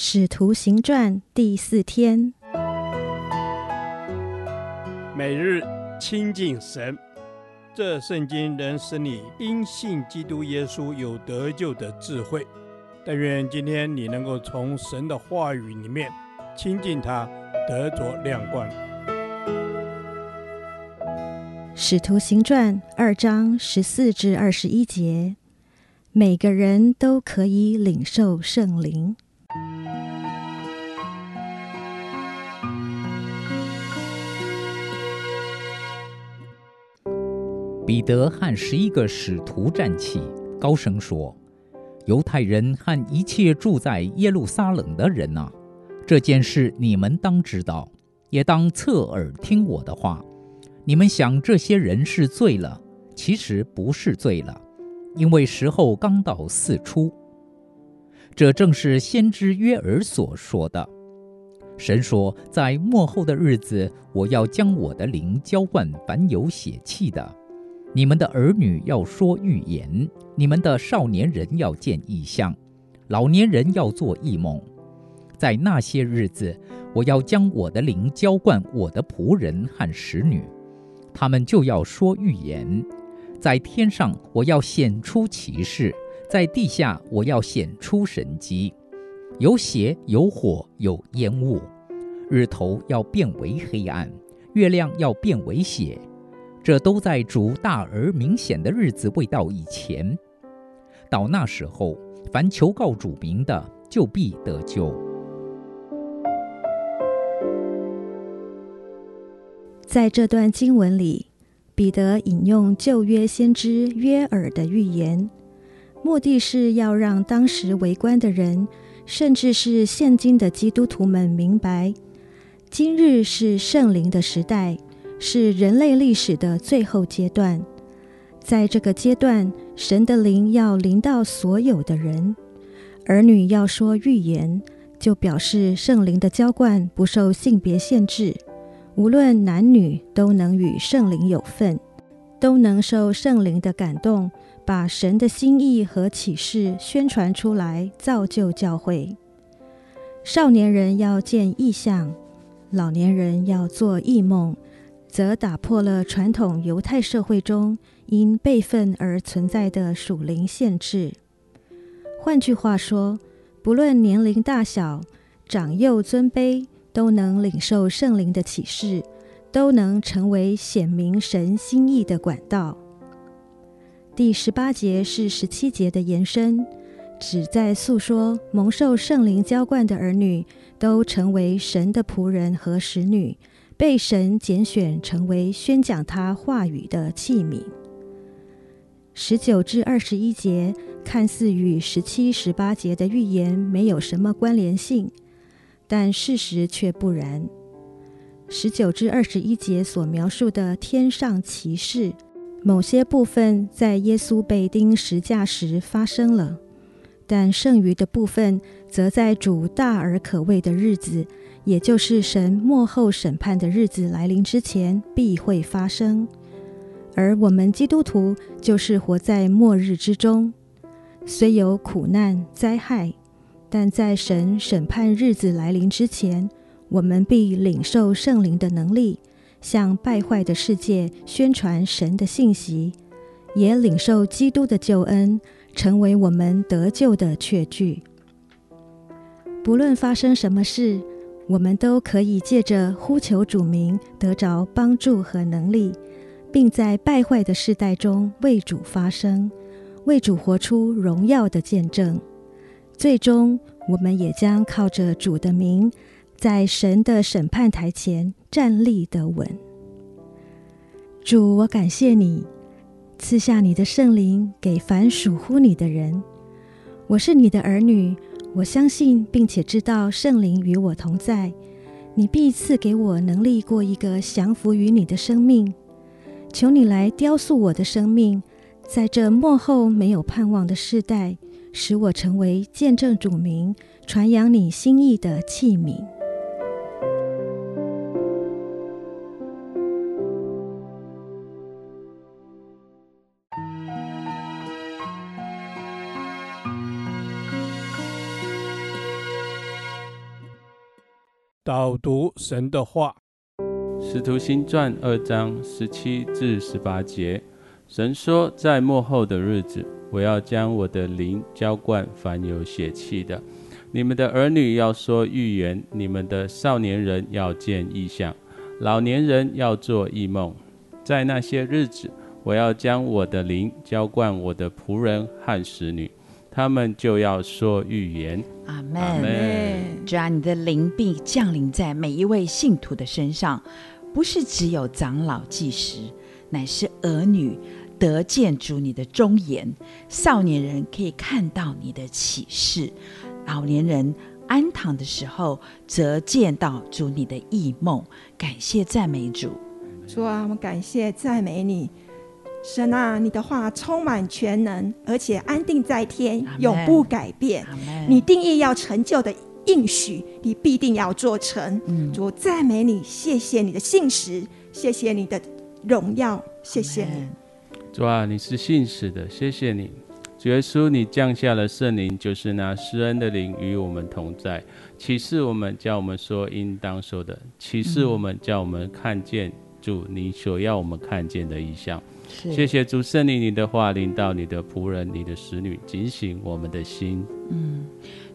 使徒行传第四天，每日亲近神，这圣经能使你因信基督耶稣有得救的智慧。但愿今天你能够从神的话语里面亲近他，得着亮光。使徒行传二章十四至二十一节，每个人都可以领受圣灵。彼得和十一个使徒站起，高声说：“犹太人和一切住在耶路撒冷的人哪，这件事你们当知道，也当侧耳听我的话。你们想这些人是醉了，其实不是醉了，因为时候刚到四初。这正是先知约珥所说的。神说，在末后的日子，我要将我的灵浇灌凡有血气的。”你们的儿女要说预言，你们的少年人要见异象，老年人要做异梦。在那些日子，我要将我的灵浇灌我的仆人和使女，他们就要说预言。在天上，我要显出奇事；在地下，我要显出神迹。有血，有火，有烟雾。日头要变为黑暗，月亮要变为血。这都在主大而明显的日子未到以前。到那时候，凡求告主名的，就必得救。在这段经文里，彼得引用旧约先知约珥的预言，目的是要让当时围观的人，甚至是现今的基督徒们明白，今日是圣灵的时代。是人类历史的最后阶段，在这个阶段，神的灵要临到所有的人，儿女要说预言，就表示圣灵的浇灌不受性别限制，无论男女都能与圣灵有份，都能受圣灵的感动，把神的心意和启示宣传出来，造就教会。少年人要见异象，老年人要做异梦。则打破了传统犹太社会中因辈分而存在的属灵限制。换句话说，不论年龄大小、长幼尊卑，都能领受圣灵的启示，都能成为显明神心意的管道。第十八节是十七节的延伸，旨在诉说蒙受圣灵浇灌的儿女都成为神的仆人和使女。被神拣选成为宣讲他话语的器皿。十九至二十一节看似与十七、十八节的预言没有什么关联性，但事实却不然。十九至二十一节所描述的天上奇事，某些部分在耶稣被钉十架时发生了，但剩余的部分则在主大而可畏的日子。也就是神末后审判的日子来临之前必会发生，而我们基督徒就是活在末日之中，虽有苦难灾害，但在神审判日子来临之前，我们必领受圣灵的能力，向败坏的世界宣传神的信息，也领受基督的救恩，成为我们得救的确据。不论发生什么事。我们都可以借着呼求主名，得着帮助和能力，并在败坏的世代中为主发声，为主活出荣耀的见证。最终，我们也将靠着主的名，在神的审判台前站立得稳。主，我感谢你赐下你的圣灵给凡属乎你的人。我是你的儿女。我相信并且知道圣灵与我同在，你必赐给我能力过一个降服于你的生命。求你来雕塑我的生命，在这幕后没有盼望的世代，使我成为见证主名、传扬你心意的器皿。导读神的话，《使徒行传》二章十七至十八节，神说：“在末后的日子，我要将我的灵浇灌凡有血气的。你们的儿女要说预言，你们的少年人要见异象，老年人要做异梦。在那些日子，我要将我的灵浇灌我的仆人和使女。”他们就要说预言。阿门。主啊，你的灵必降临在每一位信徒的身上，不是只有长老祭时，乃是儿女得见主你的忠言，少年人可以看到你的启示，老年人安躺的时候则见到主你的异梦。感谢赞美主。主啊，我们感谢赞美你。神啊，你的话充满全能，而且安定在天，永不改变。你定义要成就的应许，你必定要做成。嗯、主赞美你，谢谢你的信实，谢谢你的荣耀，谢谢你。主啊，你是信实的，谢谢你。主耶稣，你降下了圣灵，就是那施恩的灵与我们同在，启示我们，叫我们说应当说的，启示我们，叫我们看见主你所要我们看见的异象。谢谢主圣灵，你的话临到你的仆人、你的使女，警醒我们的心。嗯，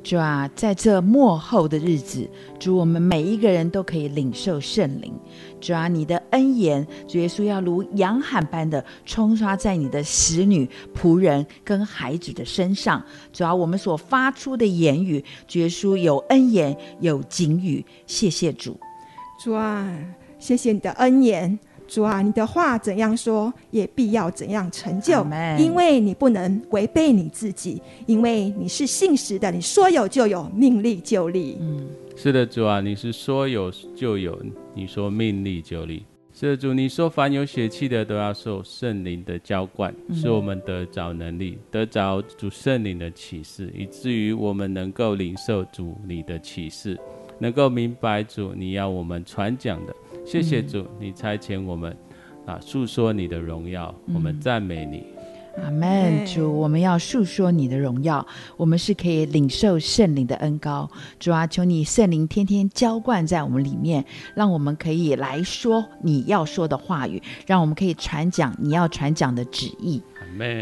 主啊，在这末后的日子，主我们每一个人都可以领受圣灵。主啊，你的恩言，主耶稣要如洋海般的冲刷在你的使女、仆人跟孩子的身上。主啊，我们所发出的言语，主耶稣有恩言，有警语。谢谢主，主啊，谢谢你的恩言。主啊，你的话怎样说，也必要怎样成就。因为你不能违背你自己，因为你是信实的，你说有就有，命立就立。嗯，是的，主啊，你是说有就有，你说命立就立。是的，主，你说凡有血气的都要受圣灵的浇灌，使我们得着能力，得着主圣灵的启示，以至于我们能够领受主你的启示，能够明白主你要我们传讲的。谢谢主，你差遣我们啊，诉说你的荣耀，我们赞美你。阿门。主，我们要诉说你的荣耀，我们是可以领受圣灵的恩高。主啊，求你圣灵天天浇灌在我们里面，让我们可以来说你要说的话语，让我们可以传讲你要传讲的旨意。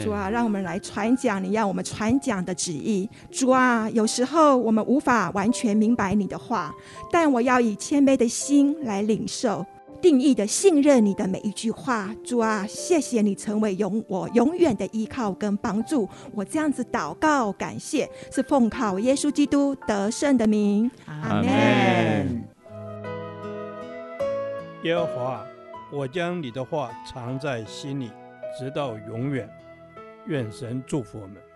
主啊，让我们来传讲你要我们传讲的旨意。主啊，有时候我们无法完全明白你的话，但我要以谦卑的心来领受。定义的信任你的每一句话，主啊，谢谢你成为永我永远的依靠跟帮助。我这样子祷告，感谢是奉靠耶稣基督得胜的名，阿门。耶和华，我将你的话藏在心里，直到永远。愿神祝福我们。